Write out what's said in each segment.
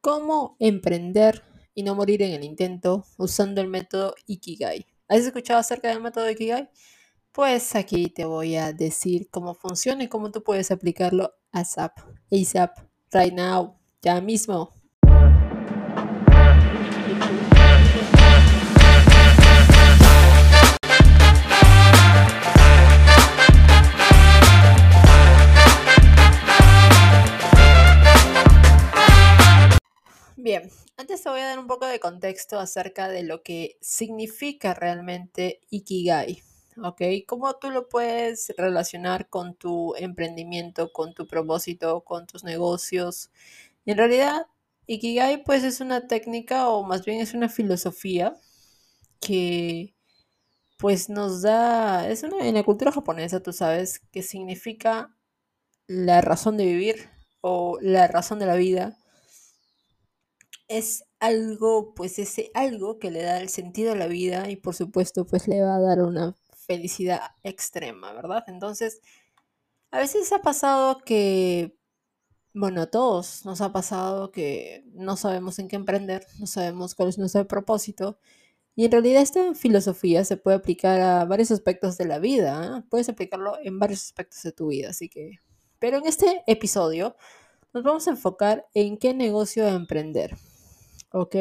cómo emprender y no morir en el intento usando el método Ikigai. ¿Has escuchado acerca del método Ikigai? Pues aquí te voy a decir cómo funciona y cómo tú puedes aplicarlo ASAP, ASAP, right now, ya mismo. Voy a dar un poco de contexto acerca de lo que significa realmente Ikigai, ¿ok? ¿Cómo tú lo puedes relacionar con tu emprendimiento, con tu propósito, con tus negocios? En realidad, Ikigai pues es una técnica o más bien es una filosofía que pues nos da, es una, en la cultura japonesa, tú sabes, que significa la razón de vivir o la razón de la vida es algo, pues ese algo que le da el sentido a la vida y por supuesto pues le va a dar una felicidad extrema, ¿verdad? Entonces, a veces ha pasado que, bueno, a todos nos ha pasado que no sabemos en qué emprender, no sabemos cuál es nuestro propósito. Y en realidad esta filosofía se puede aplicar a varios aspectos de la vida, ¿eh? puedes aplicarlo en varios aspectos de tu vida, así que... Pero en este episodio nos vamos a enfocar en qué negocio emprender. ¿Ok?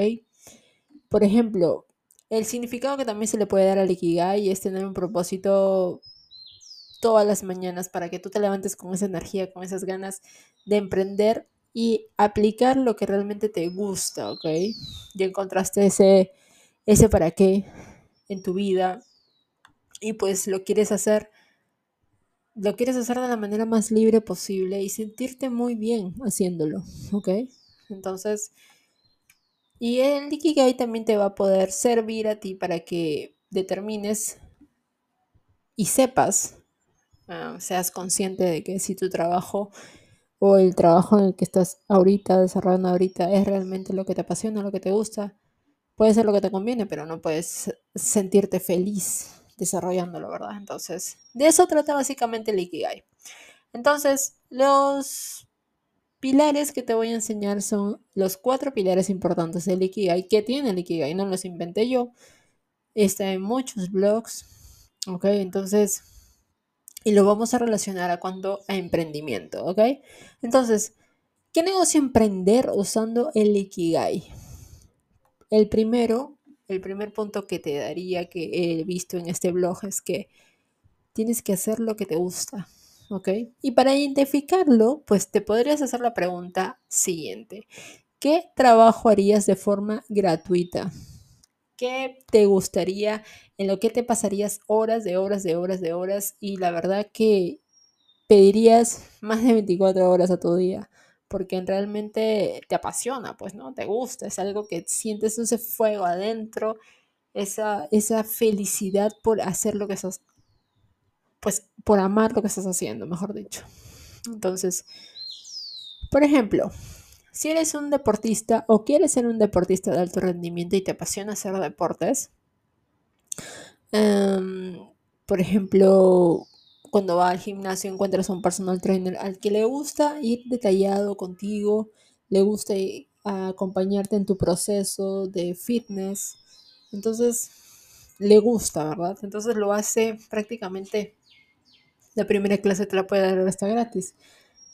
Por ejemplo, el significado que también se le puede dar al Ikigai es tener un propósito todas las mañanas para que tú te levantes con esa energía, con esas ganas de emprender y aplicar lo que realmente te gusta, ¿ok? Ya encontraste ese, ese para qué en tu vida y pues lo quieres hacer, lo quieres hacer de la manera más libre posible y sentirte muy bien haciéndolo, ¿ok? Entonces, y el Ikigai también te va a poder servir a ti para que determines y sepas, ah, seas consciente de que si tu trabajo o el trabajo en el que estás ahorita, desarrollando ahorita, es realmente lo que te apasiona, lo que te gusta, puede ser lo que te conviene, pero no puedes sentirte feliz desarrollándolo, ¿verdad? Entonces, de eso trata básicamente el Ikigai. Entonces, los pilares que te voy a enseñar son los cuatro pilares importantes del Ikigai que tiene el Ikigai, no los inventé yo. Está en muchos blogs, ¿ok? Entonces, y lo vamos a relacionar a cuando a emprendimiento, ¿ok? Entonces, ¿qué negocio emprender usando el Ikigai? El primero, el primer punto que te daría que he visto en este blog es que tienes que hacer lo que te gusta. Y para identificarlo, pues te podrías hacer la pregunta siguiente. ¿Qué trabajo harías de forma gratuita? ¿Qué te gustaría? ¿En lo que te pasarías horas de horas de horas de horas? Y la verdad que pedirías más de 24 horas a tu día porque realmente te apasiona, pues, ¿no? Te gusta, es algo que sientes ese fuego adentro, esa, esa felicidad por hacer lo que estás pues por amar lo que estás haciendo, mejor dicho. Entonces, por ejemplo, si eres un deportista o quieres ser un deportista de alto rendimiento y te apasiona hacer deportes, em, por ejemplo, cuando vas al gimnasio encuentras a un personal trainer al que le gusta ir detallado contigo, le gusta acompañarte en tu proceso de fitness, entonces le gusta, ¿verdad? Entonces lo hace prácticamente la primera clase te la puede dar hasta gratis.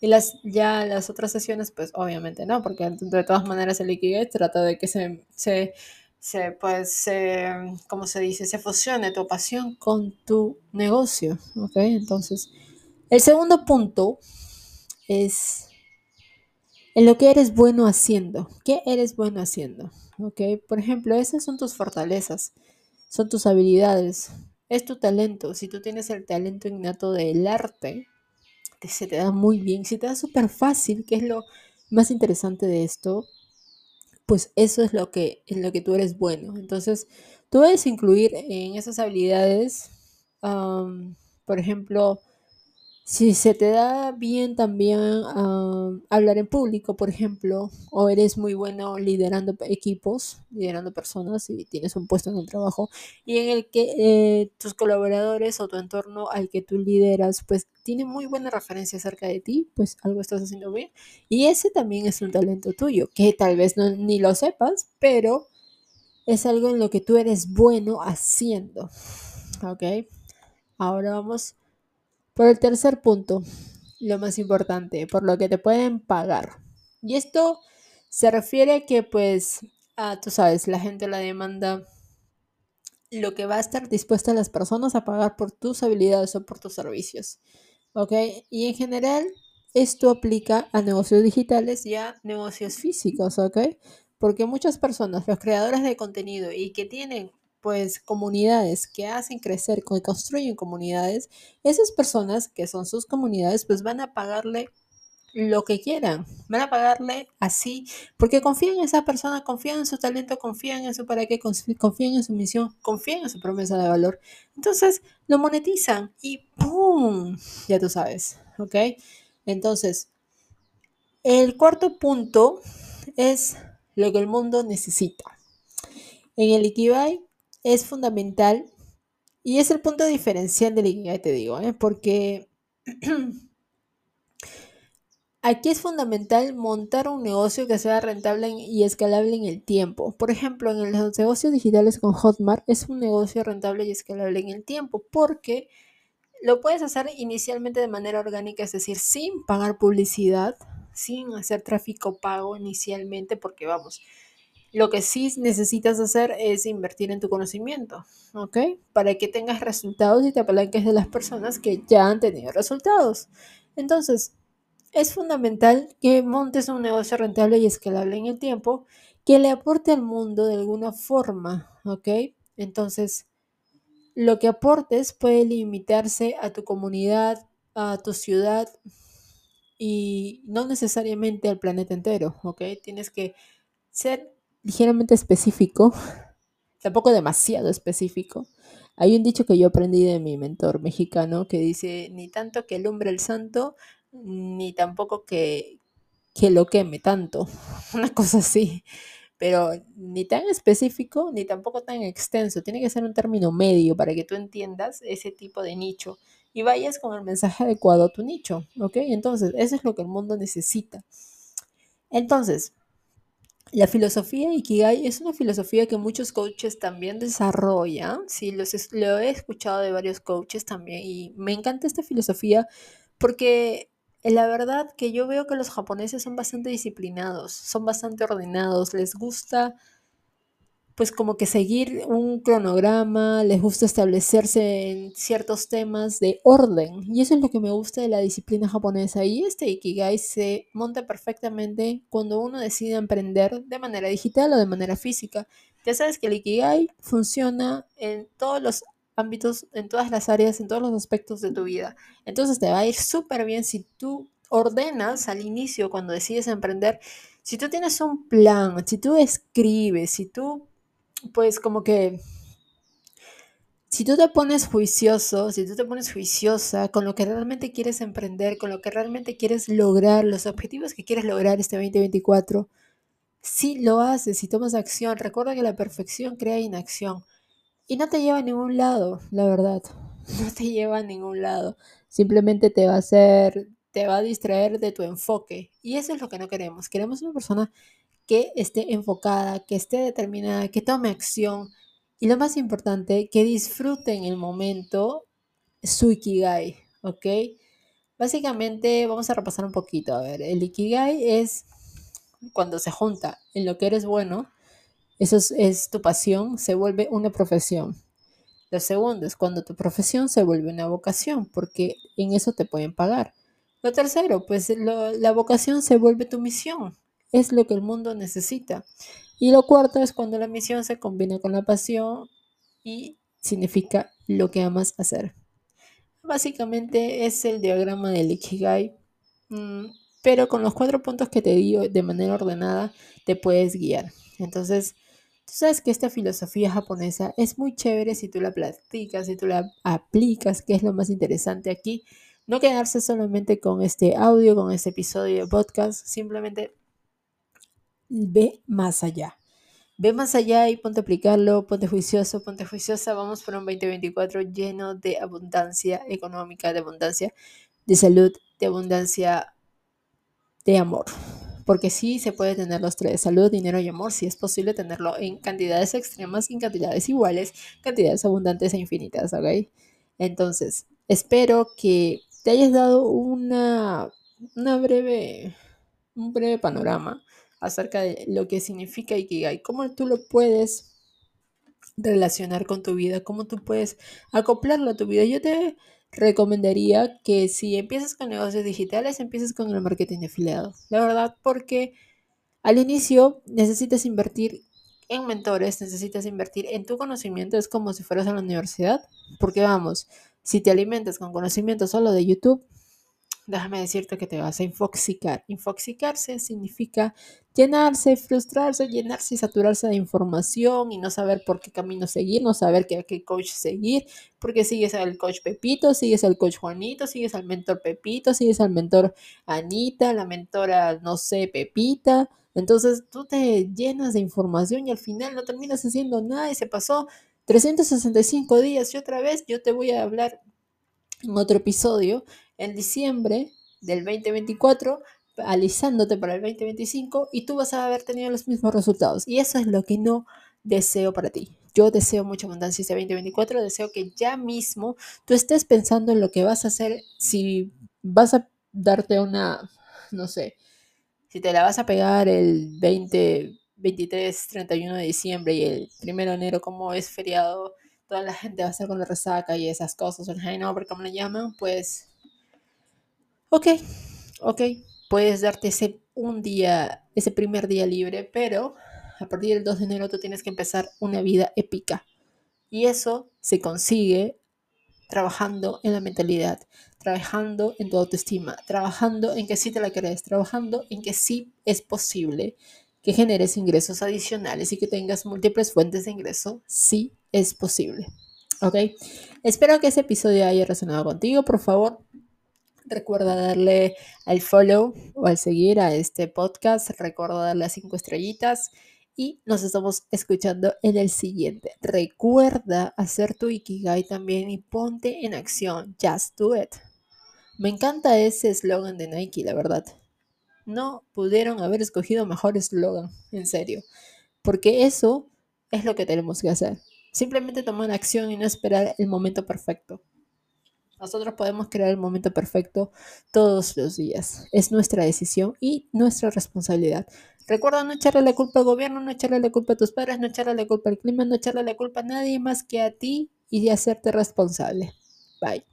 Y las, ya las otras sesiones, pues obviamente no, porque de todas maneras el Ikigai trata de que se, se, se pues, se, ¿cómo se dice? Se fusione tu pasión con tu negocio, ¿ok? Entonces, el segundo punto es en lo que eres bueno haciendo. ¿Qué eres bueno haciendo? ¿Ok? Por ejemplo, esas son tus fortalezas, son tus habilidades, es tu talento. Si tú tienes el talento innato del arte, se te da muy bien, se te da súper fácil, que es lo más interesante de esto, pues eso es lo que, en lo que tú eres bueno. Entonces, tú puedes incluir en esas habilidades, por ejemplo, Si se te da bien también hablar en público, por ejemplo, o eres muy bueno liderando equipos, liderando personas y tienes un puesto en el trabajo y en el que eh, tus colaboradores o tu entorno al que tú lideras, pues tiene muy buena referencia acerca de ti, pues algo estás haciendo bien. Y ese también es un talento tuyo, que tal vez no, ni lo sepas, pero es algo en lo que tú eres bueno haciendo. ¿Ok? Ahora vamos por el tercer punto, lo más importante, por lo que te pueden pagar. Y esto se refiere a que, pues, ah, tú sabes, la gente la demanda lo que va a estar dispuesta las personas a pagar por tus habilidades o por tus servicios. ¿Ok? Y en general, esto aplica a negocios digitales y a negocios físicos, ¿ok? Porque muchas personas, los creadores de contenido y que tienen pues comunidades que hacen crecer, que construyen comunidades, esas personas que son sus comunidades pues van a pagarle lo que quieran, van a pagarle así, porque confían en esa persona, confían en su talento, confían en su para qué, confían en su misión, confían en su promesa de valor. Entonces lo monetizan y ¡pum! Ya tú sabes, ¿ok? Entonces, el cuarto punto es lo que el mundo necesita. En el Ikigai es fundamental y es el punto diferencial del Ikigai, te digo, ¿eh? porque aquí es fundamental montar un negocio que sea rentable y escalable en el tiempo. Por ejemplo, en los negocios digitales con Hotmart es un negocio rentable y escalable en el tiempo porque lo puedes hacer inicialmente de manera orgánica, es decir, sin pagar publicidad, sin hacer tráfico pago inicialmente, porque vamos, lo que sí necesitas hacer es invertir en tu conocimiento, ¿ok? Para que tengas resultados y te apalanques de las personas que ya han tenido resultados. Entonces, es fundamental que montes un negocio rentable y escalable en el tiempo que le aporte al mundo de alguna forma, ¿ok? Entonces, lo que aportes puede limitarse a tu comunidad, a tu ciudad y no necesariamente al planeta entero, ¿ok? Tienes que ser ligeramente específico, tampoco demasiado específico. Hay un dicho que yo aprendí de mi mentor mexicano que dice, ni tanto que alumbre el santo, ni tampoco que, que lo queme tanto, una cosa así. Pero ni tan específico, ni tampoco tan extenso. Tiene que ser un término medio para que tú entiendas ese tipo de nicho y vayas con el mensaje adecuado a tu nicho, ¿ok? Entonces, eso es lo que el mundo necesita. Entonces, la filosofía Ikigai es una filosofía que muchos coaches también desarrollan. Sí, los, lo he escuchado de varios coaches también y me encanta esta filosofía porque la verdad que yo veo que los japoneses son bastante disciplinados, son bastante ordenados, les gusta pues como que seguir un cronograma, les gusta establecerse en ciertos temas de orden. Y eso es lo que me gusta de la disciplina japonesa. Y este Ikigai se monta perfectamente cuando uno decide emprender de manera digital o de manera física. Ya sabes que el Ikigai funciona en todos los ámbitos, en todas las áreas, en todos los aspectos de tu vida. Entonces te va a ir súper bien si tú ordenas al inicio, cuando decides emprender, si tú tienes un plan, si tú escribes, si tú pues como que si tú te pones juicioso, si tú te pones juiciosa con lo que realmente quieres emprender, con lo que realmente quieres lograr, los objetivos que quieres lograr este 2024, si lo haces, si tomas acción, recuerda que la perfección crea inacción y no te lleva a ningún lado, la verdad. No te lleva a ningún lado. Simplemente te va a hacer, te va a distraer de tu enfoque. Y eso es lo que no queremos. Queremos una persona que esté enfocada, que esté determinada, que tome acción y lo más importante, que disfrute en el momento su Ikigai, ¿ok? Básicamente vamos a repasar un poquito. A ver, el Ikigai es cuando se junta en lo que eres bueno, eso es, es tu pasión, se vuelve una profesión. Lo segundo es cuando tu profesión se vuelve una vocación, porque en eso te pueden pagar. Lo tercero, pues la vocación se vuelve tu misión, es lo que el mundo necesita. Y lo cuarto es cuando la misión se combina con la pasión y significa lo que amas hacer. Básicamente es el diagrama del Ikigai, mm, pero con los cuatro puntos que te digo de manera ordenada te puedes guiar. Entonces, tú sabes que esta filosofía japonesa es muy chévere si tú la practicas, si tú la aplicas, que es lo más interesante aquí. No quedarse solamente con este audio, con este episodio de podcast, simplemente ve más allá. Ve más allá y ponte a aplicarlo, ponte juicioso, ponte juiciosa. Vamos por un 2024 lleno de abundancia económica, de abundancia de salud, de abundancia de amor. Porque sí se puede tener los tres, salud, dinero y amor, sí es posible tenerlo en cantidades extremas, en cantidades iguales, cantidades abundantes e infinitas, ¿ok? Entonces, espero que te hayas dado una, una breve, un breve panorama acerca de lo que significa Ikigai, cómo tú lo puedes relacionar con tu vida, cómo tú puedes acoplarlo a tu vida. Yo te recomendaría que si empiezas con negocios digitales, empieces con el marketing de afiliado. La verdad, porque al inicio necesitas invertir en mentores, necesitas invertir en tu conocimiento, es como si fueras a la universidad, porque vamos, si te alimentas con conocimiento solo de YouTube, déjame decirte que te vas a infoxicar. Infoxicarse significa llenarse, frustrarse, llenarse y saturarse de información y no saber por qué camino seguir, no saber qué, qué coach seguir, porque sigues al coach Pepito, sigues al coach Juanito, sigues al mentor Pepito, sigues al mentor Anita, la mentora, no sé, Pepita. Entonces tú te llenas de información y al final no terminas haciendo nada y se pasó 365 días y otra vez yo te voy a hablar en otro episodio en diciembre del 2024, alisándote para el 2025 y tú vas a haber tenido los mismos resultados. Y eso es lo que no deseo para ti. Yo deseo mucha abundancia este 2024, deseo que ya mismo tú estés pensando en lo que vas a hacer si vas a darte una, no sé, si te la vas a pegar el 20, 23, 31 de diciembre y el 1 de enero como es feriado, toda la gente va a estar con la resaca y esas cosas, el hangover, como le llaman, pues ok, ok, puedes darte ese un día, ese primer día libre, pero a partir del 2 de enero tú tienes que empezar una vida épica. Y eso se consigue trabajando en la mentalidad, trabajando en tu autoestima, trabajando en que sí te la crees, trabajando en que sí es posible que generes ingresos adicionales y que tengas múltiples fuentes de ingreso, sí es posible. ¿Ok? Espero que ese episodio haya resonado contigo. Por favor, Recuerda darle al follow o al seguir a este podcast. Recuerda darle a cinco estrellitas. Y nos estamos escuchando en el siguiente. Recuerda hacer tu Ikigai también y ponte en acción. Just do it. Me encanta ese eslogan de Nike, la verdad. No pudieron haber escogido mejor eslogan, en serio. Porque eso es lo que tenemos que hacer. Simplemente tomar acción y no esperar el momento perfecto. Nosotros podemos crear el momento perfecto todos los días. Es nuestra decisión y nuestra responsabilidad. Recuerda no echarle la culpa al gobierno, no echarle la culpa a tus padres, no echarle la culpa al clima, no echarle la culpa a nadie más que a ti y de hacerte responsable. Bye.